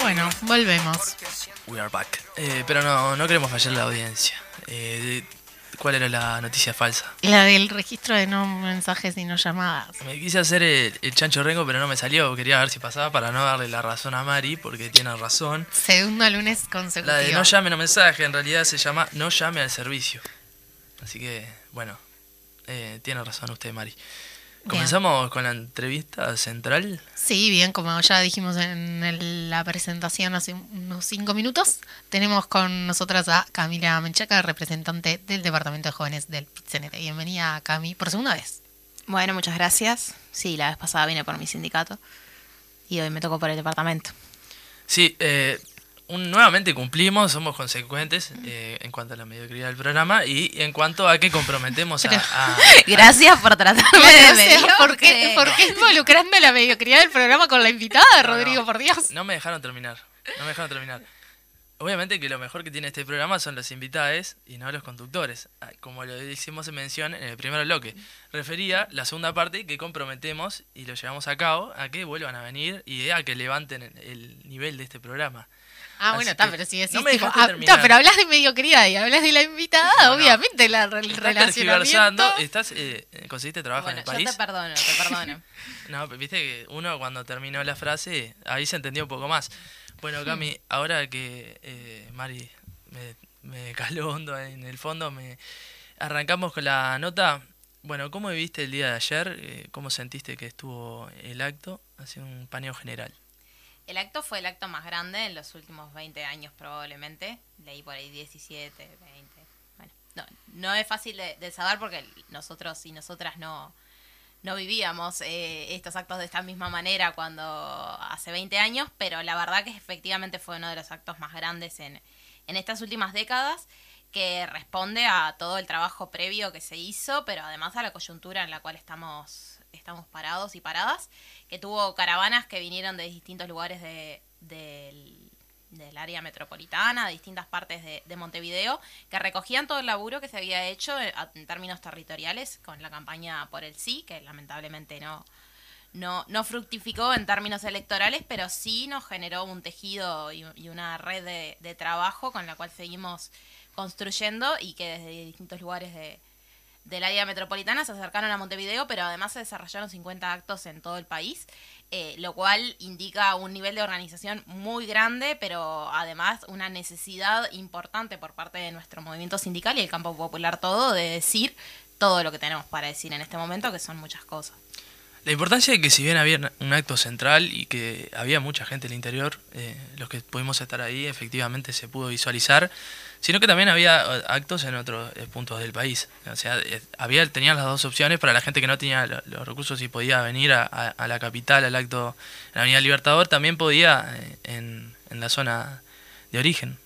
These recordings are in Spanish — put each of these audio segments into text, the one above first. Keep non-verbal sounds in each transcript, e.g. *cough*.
Bueno, volvemos. We are back. Eh, pero no, no queremos fallar la audiencia. Eh, ¿Cuál era la noticia falsa? La del registro de no mensajes y no llamadas. Me quise hacer el, el chancho rengo, pero no me salió. Quería ver si pasaba para no darle la razón a Mari, porque tiene razón. Segundo lunes consecutivo. La de no llame no mensaje, en realidad se llama no llame al servicio. Así que, bueno, eh, tiene razón usted, Mari. ¿Comenzamos con la entrevista central? Sí, bien, como ya dijimos en el- la presentación hace unos cinco minutos, tenemos con nosotras a Camila Menchaca, representante del Departamento de Jóvenes del PITCNT. Bienvenida, Cami, por segunda vez. Bueno, muchas gracias. Sí, la vez pasada vine por mi sindicato y hoy me tocó por el departamento. Sí, eh, un- nuevamente cumplimos, somos consecuentes eh, en cuanto a la mediocridad del programa y en cuanto a que comprometemos a... a- *laughs* Gracias por tratarme de medio. ¿por qué, por qué involucrando la mediocridad del programa con la invitada, No, Rodrigo, no. por Dios? No me dejaron terminar. No me dejaron terminar. Obviamente que lo mejor que tiene este programa son los invitados y no los conductores. Ah, Como lo hicimos en mención en el primer bloque. Refería la segunda parte que comprometemos y lo llevamos a cabo a que vuelvan a venir y a que levanten el nivel de este programa. Ah, Así bueno, está, pero si decís, no me tipo, dejaste ah, terminar. pero hablas de mediocridad y hablas de la invitada, No, obviamente la, el Estás tergiversando, estás, eh, conseguiste trabajo Bueno, en el yo país. te perdono, te perdono. *laughs* *laughs* No, pero viste que uno cuando terminó la frase, ahí se entendió un poco más. Bueno, Cami, ahora que eh, Mari me, me caló hondo en el fondo, me arrancamos con la nota. Bueno, ¿cómo viviste el día de ayer? Eh, ¿Cómo sentiste que estuvo el acto? Hace un paneo general. El acto fue el acto más grande en los últimos 20 años probablemente. Leí por ahí 17, 20. Bueno, no, no es fácil de, saber porque nosotros y nosotras no, no vivíamos eh, estos actos de esta misma manera cuando hace 20 años, pero la verdad que efectivamente fue uno de los actos más grandes en, en estas últimas décadas que responde a todo el trabajo previo que se hizo, pero además a la coyuntura en la cual estamos, estamos parados y paradas, que tuvo caravanas que vinieron de distintos lugares de, del, área metropolitana, de distintas partes de, de Montevideo, que recogían todo el laburo que se había hecho en, en términos territoriales con la campaña por el sí, que lamentablemente no, no, no fructificó en términos electorales, pero sí nos generó un tejido y, y una red de, de trabajo con la cual seguimos construyendo y que desde distintos lugares de, del área metropolitana se acercaron a Montevideo, pero además se desarrollaron 50 actos en todo el país, eh, lo cual indica un nivel de organización muy grande, pero además una necesidad importante por parte de nuestro movimiento sindical y el campo popular todo de decir todo lo que tenemos para decir en este momento, que son muchas cosas. La importancia de que si bien había un acto central y que había mucha gente en el interior, eh, los que pudimos estar ahí efectivamente se pudo visualizar, sino que también había eh, actos en otros eh, puntos del país. O sea, eh, había, tenían las dos opciones para la gente que no tenía lo- los recursos y podía venir a, la capital, al acto en la Avenida Libertador, también podía en la zona de origen.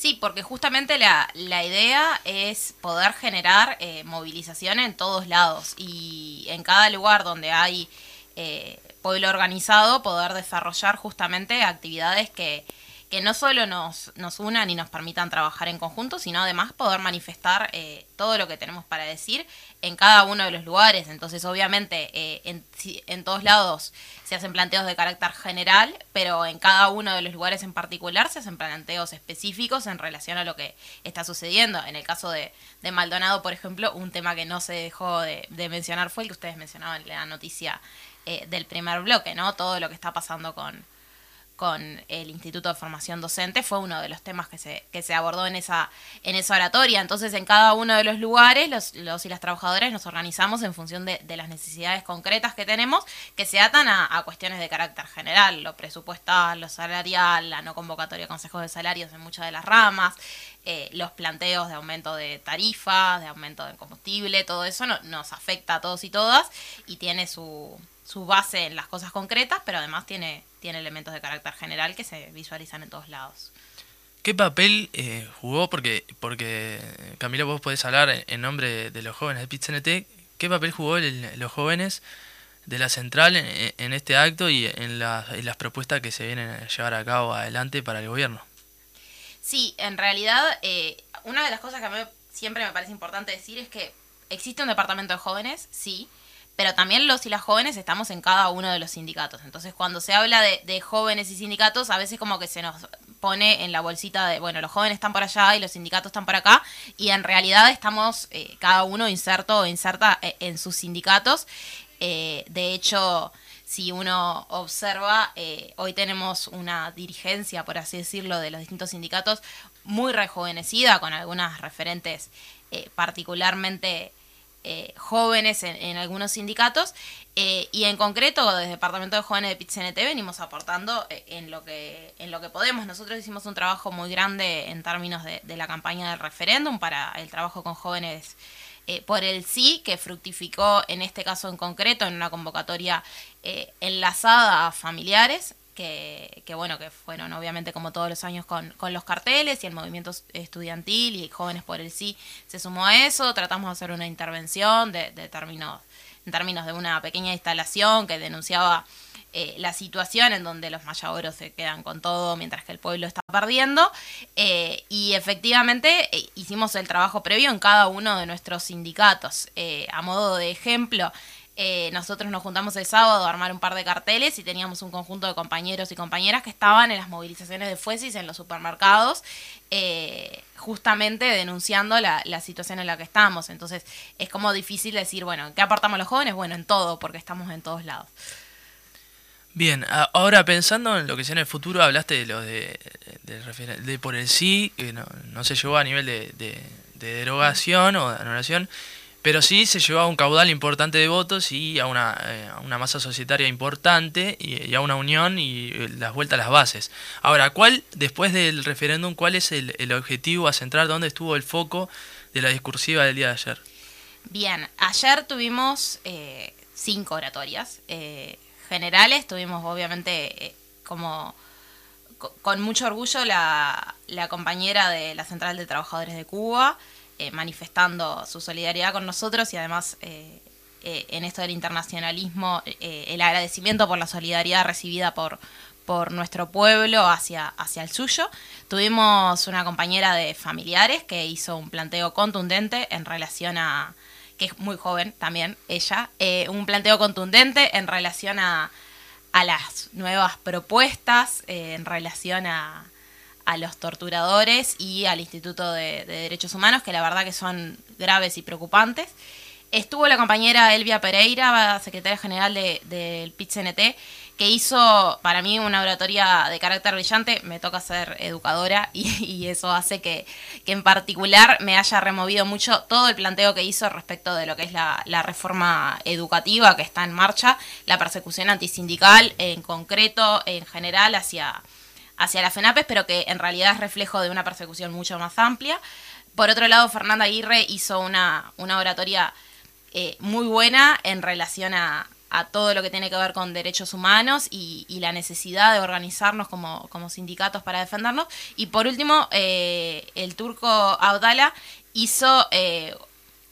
Sí, porque justamente la, la idea es poder generar eh, movilización en todos lados y en cada lugar donde hay eh, pueblo organizado poder desarrollar justamente actividades que, que no solo nos, nos unan y nos permitan trabajar en conjunto, sino además poder manifestar eh, todo lo que tenemos para decir en cada uno de los lugares. Entonces, obviamente, eh, en, en todos lados se hacen planteos de carácter general, pero en cada uno de los lugares en particular se hacen planteos específicos en relación a lo que está sucediendo. En el caso de, de Maldonado, por ejemplo, un tema que no se dejó de, de mencionar fue el que ustedes mencionaban en la noticia eh, del primer bloque, ¿no? Todo lo que está pasando con, con el Instituto de Formación Docente fue uno de los temas que se, que se abordó en esa, en esa oratoria. Entonces, en cada uno de los lugares, los, los y las trabajadoras nos organizamos en función de, de las necesidades concretas que tenemos, que se atan a, a cuestiones de carácter general, lo presupuestal, lo salarial, la no convocatoria de consejos de salarios en muchas de las ramas, eh, los planteos de aumento de tarifas, de aumento del combustible, todo eso no- nos afecta a todos y todas y tiene su, su base en las cosas concretas, pero además tiene, tiene elementos de carácter general que se visualizan en todos lados. ¿Qué papel eh, jugó? Porque, porque Camila, vos podés hablar en, nombre de los jóvenes de PITCNT. ¿Qué papel jugó el- los jóvenes de la central en, en este acto y en, la- en las propuestas que se vienen a llevar a cabo adelante para el gobierno? Sí, en realidad, eh, una de las cosas que a mí siempre me parece importante decir es que existe un departamento de jóvenes, sí, pero también los y las jóvenes estamos en cada uno de los sindicatos. Entonces, cuando se habla de, jóvenes y sindicatos, a veces como que se nos pone en la bolsita de, bueno, los jóvenes están por allá y los sindicatos están por acá, y en realidad estamos eh, cada uno inserto o inserta eh, en sus sindicatos. Eh, de hecho, si uno observa, hoy tenemos una dirigencia, por así decirlo, de los distintos sindicatos muy rejuvenecida, con algunas referentes particularmente eh, jóvenes en, algunos sindicatos eh, y en concreto desde el Departamento de Jóvenes de PITCNT venimos aportando eh, en, lo que, en lo que podemos. Nosotros hicimos un trabajo muy grande en términos de, la campaña del referéndum para el trabajo con jóvenes por el sí, que fructificó en este caso en concreto en una convocatoria enlazada a familiares que, bueno, que fueron obviamente como todos los años con, con, los carteles y el movimiento estudiantil y jóvenes por el sí se sumó a eso, tratamos de hacer una intervención de, términos, en términos de una pequeña instalación que denunciaba eh, la situación en donde los mayaboros se quedan con todo mientras que el pueblo está perdiendo eh, y efectivamente eh, hicimos el trabajo previo en cada uno de nuestros sindicatos. a modo de ejemplo, eh, nosotros nos juntamos el sábado a armar un par de carteles y teníamos un conjunto de compañeros y compañeras que estaban en las movilizaciones de Fuesis en los supermercados, eh, justamente denunciando la, situación en la que estamos. Entonces es como difícil decir, bueno, ¿qué aportamos los jóvenes? Bueno, en todo, porque estamos en todos lados. Bien, ahora pensando en lo que sea en el futuro, hablaste de lo de, de, por el sí, que no, se llevó a nivel de, de derogación o de anulación. Pero sí se llevaba un caudal importante de votos y a una, eh, una masa societaria importante y, a una unión y eh, las vueltas a las bases. Ahora, ¿cuál, después del referéndum, cuál es el, el, objetivo a centrar? ¿Dónde estuvo el foco de la discursiva del día de ayer? Bien, ayer tuvimos eh, cinco oratorias generales. Tuvimos, obviamente, como con mucho orgullo la, la compañera de la Central de Trabajadores de Cuba. Eh, manifestando su solidaridad con nosotros y además eh, eh, en esto del internacionalismo, el agradecimiento por la solidaridad recibida por, por nuestro pueblo hacia, hacia el suyo. Tuvimos una compañera de familiares que hizo un planteo contundente en relación a, que es muy joven también, ella, un planteo contundente en relación a, a las nuevas propuestas, en relación a, a los torturadores y al Instituto de, Derechos Humanos, que la verdad que son graves y preocupantes. Estuvo la compañera Elvia Pereira, secretaria general del de, que hizo para mí una oratoria de carácter brillante. Me toca ser educadora *laughs* y, eso hace que, en particular me haya removido mucho todo el planteo que hizo respecto de lo que es la, la reforma educativa que está en marcha, la persecución antisindical en concreto, en general, hacia hacia la FENAPES, pero que en realidad es reflejo de una persecución mucho más amplia. Por otro lado, Fernanda Aguirre hizo una, una oratoria eh, muy buena en relación a, todo lo que tiene que ver con derechos humanos y, la necesidad de organizarnos como, sindicatos para defendernos. Y por último, eh, el turco Abdala hizo eh,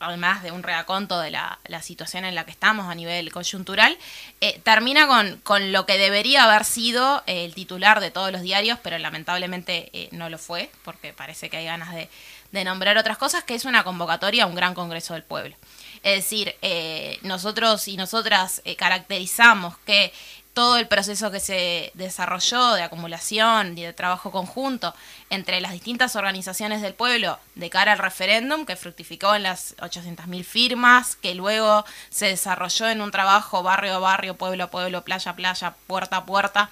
además de un reaconto de la, situación en la que estamos a nivel coyuntural, eh, termina con, con, lo que debería haber sido eh, el titular de todos los diarios, pero lamentablemente eh, no lo fue, porque parece que hay ganas de, de, nombrar otras cosas, que es una convocatoria a un gran Congreso del Pueblo. Es decir, nosotros y nosotras caracterizamos que todo el proceso que se desarrolló de acumulación y de trabajo conjunto entre las distintas organizaciones del pueblo de cara al referéndum, que fructificó en las 800.000 firmas, que luego se desarrolló en un trabajo barrio a barrio, pueblo a pueblo, playa a playa, puerta a puerta,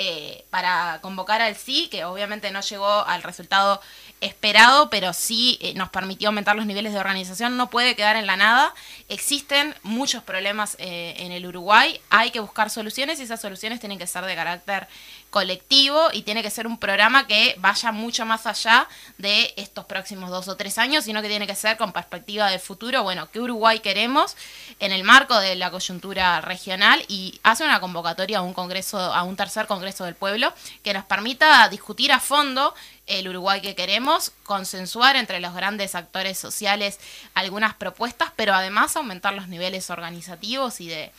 eh, para convocar al sí, que obviamente no llegó al resultado esperado, pero sí eh, nos permitió aumentar los niveles de organización, no puede quedar en la nada. Existen muchos problemas eh, en el Uruguay, hay que buscar soluciones y esas soluciones tienen que ser de carácter colectivo y tiene que ser un programa que vaya mucho más allá de estos próximos dos o tres años, sino que tiene que ser con perspectiva de futuro, bueno, ¿qué Uruguay queremos en el marco de la coyuntura regional? Y hace una convocatoria a un congreso, a un tercer congreso del pueblo que nos permita discutir a fondo el Uruguay que queremos, consensuar entre los grandes actores sociales algunas propuestas, pero además aumentar los niveles organizativos y de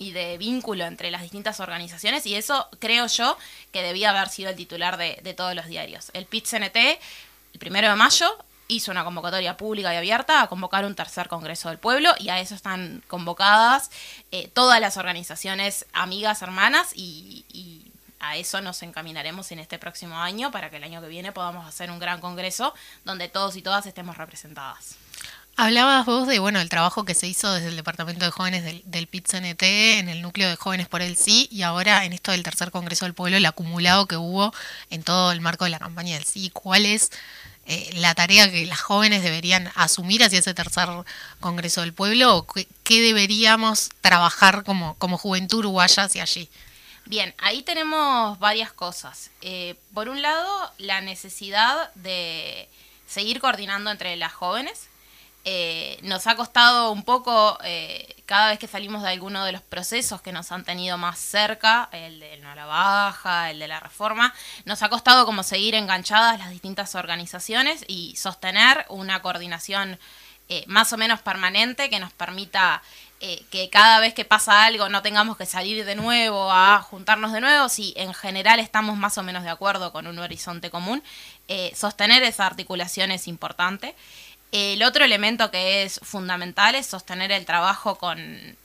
y de vínculo entre las distintas organizaciones y eso creo yo que debía haber sido el titular de, todos los diarios. El PIT-CNT, el primero de mayo, hizo una convocatoria pública y abierta a convocar un tercer Congreso del Pueblo y a eso están convocadas eh, todas las organizaciones amigas, hermanas y a eso nos encaminaremos en este próximo año para que el año que viene podamos hacer un gran Congreso donde todos y todas estemos representadas. Hablabas vos de bueno el trabajo que se hizo desde el Departamento de Jóvenes del, del PIT-CNT en el núcleo de Jóvenes por el Sí y ahora en esto del tercer Congreso del Pueblo, el acumulado que hubo en todo el marco de la campaña del Sí. ¿Cuál es eh, la tarea que las jóvenes deberían asumir hacia ese tercer Congreso del Pueblo o qué, deberíamos trabajar como, como juventud uruguaya hacia allí? Bien, ahí tenemos varias cosas. Eh, por un lado, la necesidad de seguir coordinando entre las jóvenes. Eh, nos ha costado un poco, eh, cada vez que salimos de alguno de los procesos que nos han tenido más cerca, el de la baja, el de la reforma, nos ha costado como seguir enganchadas las distintas organizaciones y sostener una coordinación eh, más o menos permanente que nos permita eh, que cada vez que pasa algo no tengamos que salir de nuevo a juntarnos de nuevo, si en general estamos más o menos de acuerdo con un horizonte común, eh, sostener esa articulación es importante. El otro elemento que es fundamental es sostener el trabajo con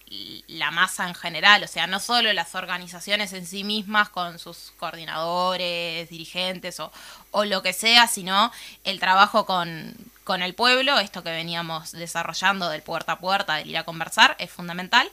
la masa en general, o sea, no solo las organizaciones en sí mismas con sus coordinadores, dirigentes o, lo que sea, sino el trabajo con, con el pueblo, esto que veníamos desarrollando del puerta a puerta, del ir a conversar, es fundamental.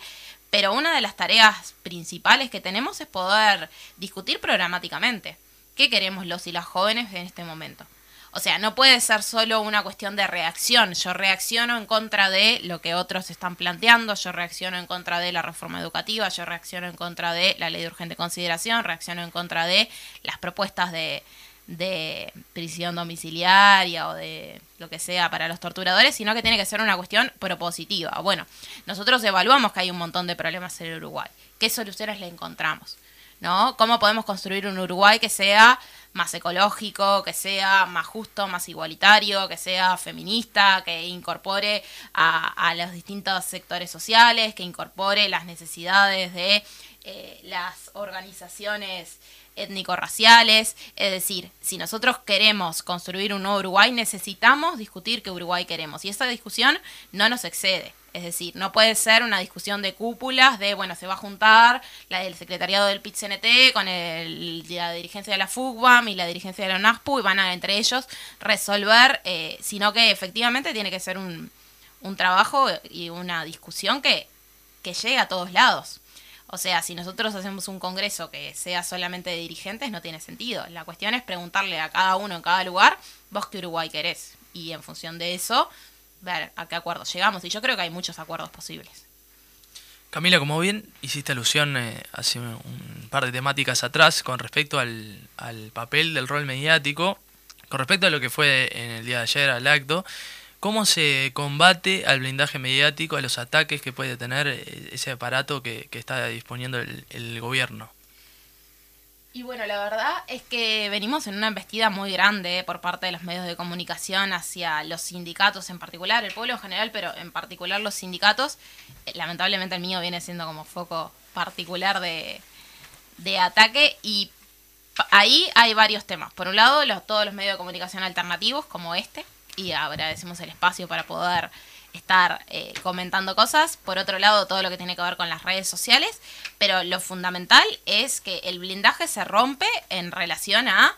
Pero una de las tareas principales que tenemos es poder discutir programáticamente. ¿Qué queremos los y las jóvenes en este momento? O sea, no puede ser solo una cuestión de reacción. Yo reacciono en contra de lo que otros están planteando, yo reacciono en contra de la reforma educativa, yo reacciono en contra de la ley de urgente consideración, reacciono en contra de las propuestas de, de prisión domiciliaria o de lo que sea para los torturadores, sino que tiene que ser una cuestión propositiva. Bueno, nosotros evaluamos que hay un montón de problemas en el Uruguay. ¿Qué soluciones le encontramos? ¿No? ¿Cómo podemos construir un Uruguay que sea más ecológico, que sea más justo, más igualitario, que sea feminista, que incorpore a, los distintos sectores sociales, que incorpore las necesidades de eh, las organizaciones étnico-raciales. Es decir, si nosotros queremos construir un nuevo Uruguay, necesitamos discutir qué Uruguay queremos. Y esa discusión no nos excede. Es decir, no puede ser una discusión de cúpulas, de, bueno, se va a juntar la del secretariado del PIT-CNT con el, la dirigencia de la FUGBAM y la dirigencia de la UNASPU y van a entre ellos resolver, eh, sino que efectivamente tiene que ser un, un trabajo y una discusión que, que llegue a todos lados. O sea, si nosotros hacemos un congreso que sea solamente de dirigentes, no tiene sentido. La cuestión es preguntarle a cada uno en cada lugar, vos qué Uruguay querés. Y en función de eso, ver a qué acuerdos llegamos. Y yo creo que hay muchos acuerdos posibles. Camila, como bien hiciste alusión eh, hace un par de temáticas atrás con respecto al, al, papel del rol mediático, con respecto a lo que fue en el día de ayer al acto, ¿cómo se combate al blindaje mediático, a los ataques que puede tener eh, ese aparato que, que está disponiendo el gobierno? Y bueno, la verdad es que venimos en una embestida muy grande por parte de los medios de comunicación hacia los sindicatos en particular, el pueblo en general, pero en particular los sindicatos. Lamentablemente el mío viene siendo como foco particular de, de ataque y ahí hay varios temas. Por un lado, los, todos los medios de comunicación alternativos como este, y agradecemos el espacio para poder estar eh, comentando cosas. Por otro lado, todo lo que tiene que ver con las redes sociales. Pero lo fundamental es que el blindaje se rompe en relación a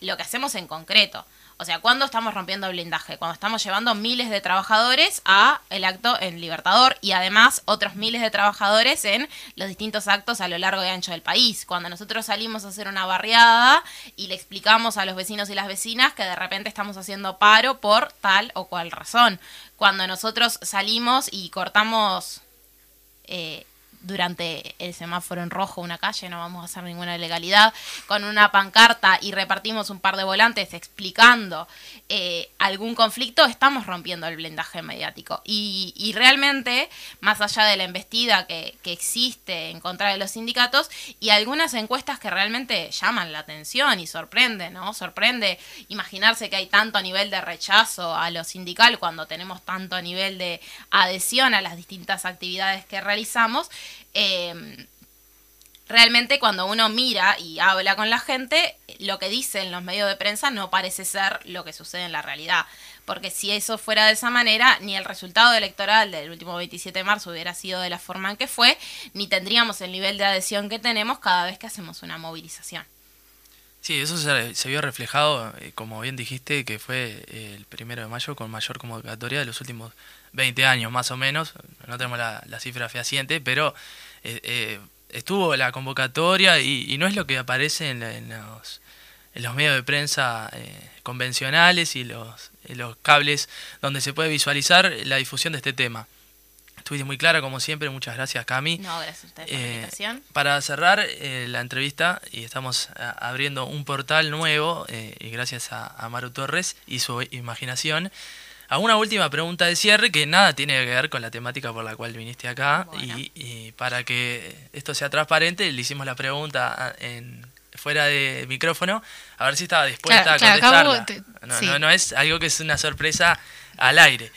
lo que hacemos en concreto. O sea, ¿cuándo estamos rompiendo el blindaje? Cuando estamos llevando miles de trabajadores a el acto en Libertador y además otros miles de trabajadores en los distintos actos a lo largo y ancho del país. Cuando nosotros salimos a hacer una barriada y le explicamos a los vecinos y las vecinas que de repente estamos haciendo paro por tal o cual razón. Cuando nosotros salimos y cortamos... Eh, durante el semáforo en rojo una calle, no vamos a hacer ninguna ilegalidad, con una pancarta y repartimos un par de volantes explicando eh, algún conflicto, estamos rompiendo el blindaje mediático. Y, realmente, más allá de la embestida que, que, existe en contra de los sindicatos, y algunas encuestas que realmente llaman la atención y sorprenden, ¿no? Sorprende imaginarse que hay tanto nivel de rechazo a lo sindical cuando tenemos tanto nivel de adhesión a las distintas actividades que realizamos. Eh, realmente cuando uno mira y habla con la gente, lo que dicen los medios de prensa no parece ser lo que sucede en la realidad. Porque si eso fuera de esa manera, ni el resultado electoral del último 27 de marzo hubiera sido de la forma en que fue, ni tendríamos el nivel de adhesión que tenemos cada vez que hacemos una movilización. Sí, eso se, vio reflejado, eh, como bien dijiste, que fue eh, el primero de mayo con mayor convocatoria de los últimos 20 años, más o menos. No tenemos la, cifra fehaciente, pero eh, estuvo la convocatoria y, no es lo que aparece en, los, en los, medios de prensa convencionales y los, los cables donde se puede visualizar la difusión de este tema. Estuviste muy clara, como siempre. Muchas gracias, Cami. No, gracias a ustedes por la eh, invitación. Para cerrar eh, la entrevista, y estamos eh, abriendo un portal nuevo, y gracias a, Maru Torres y su imaginación, a una última pregunta de cierre que nada tiene que ver con la temática por la cual viniste acá. Y, para que esto sea transparente, le hicimos la pregunta en, fuera de micrófono, a ver si estaba dispuesta a contestarla. no, no es algo que es una sorpresa al aire.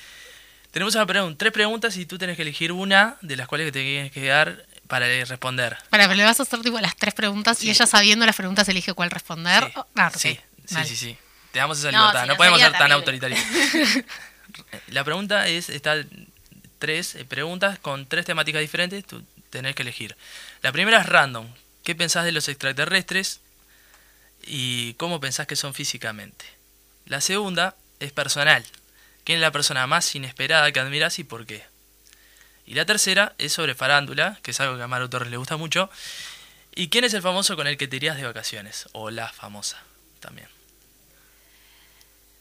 Tenemos una pregunta, tres preguntas y tú tienes que elegir una de las cuales te tienes que dar para responder. Para, pero le vas a hacer tipo las tres preguntas y ella sabiendo las preguntas elige cuál responder. Sí, oh, ah, sí, sí, sí, Te damos esa libertad, no, podemos ser tan autoritarios. *laughs* La pregunta es, está tres eh, preguntas con tres temáticas diferentes, tú tenés que elegir. La primera es random. ¿Qué pensás de los extraterrestres y cómo pensás que son físicamente? La segunda es personal. ¿Quién es la persona más inesperada que admiras y por qué? Y la tercera es sobre farándula, que es algo que a Maru Torres le gusta mucho. ¿Y quién es el famoso con el que te irías de vacaciones? O la famosa también.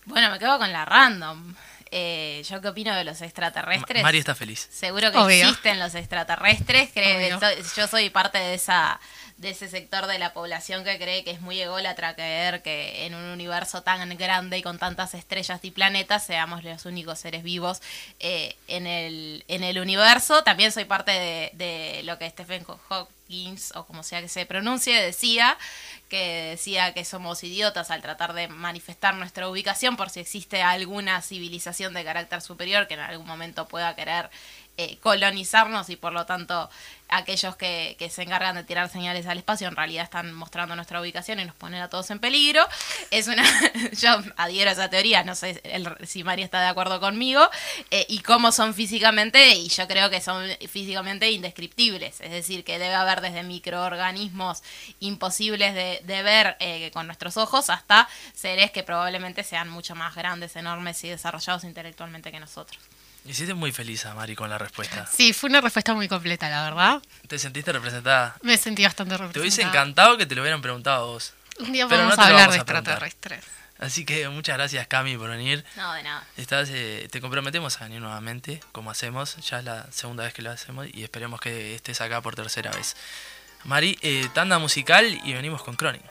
Bueno, me quedo con la random. Eh, ¿Yo qué opino de los extraterrestres? Mari está feliz. Seguro que existen los extraterrestres. Creo yo soy parte de esa de ese sector de la población que cree que es muy ególatra creer que en un universo tan grande y con tantas estrellas y planetas seamos los únicos seres vivos eh, en, el, en el universo. También soy parte de, de lo que Stephen Hawkins, o como sea que se pronuncie, decía, que decía que somos idiotas al tratar de manifestar nuestra ubicación por si existe alguna civilización de carácter superior que en algún momento pueda querer eh, colonizarnos y por lo tanto aquellos que, se encargan de tirar señales al espacio en realidad están mostrando nuestra ubicación y nos ponen a todos en peligro. Es una, *laughs* yo adhiero a esa teoría, no sé si María está de acuerdo conmigo, eh, y cómo son físicamente, y yo creo que son físicamente indescriptibles, es decir, que debe haber desde microorganismos imposibles de, de ver eh, con nuestros ojos hasta seres que probablemente sean mucho más grandes, enormes y desarrollados intelectualmente que nosotros. Hiciste muy feliz a Mari con la respuesta. *laughs* Sí, fue una respuesta muy completa, la verdad. ¿Te sentiste representada? Me sentí bastante representada. Te hubiese encantado que te lo hubieran preguntado a vos. Un día vamos a hablar de extraterrestres. Así que muchas gracias, Cami, por venir. No, de nada. Estás, eh, te comprometemos a venir nuevamente, como hacemos. Ya es la segunda vez que lo hacemos y esperemos que estés acá por tercera vez. Mari, eh, tanda musical y venimos con Chronic.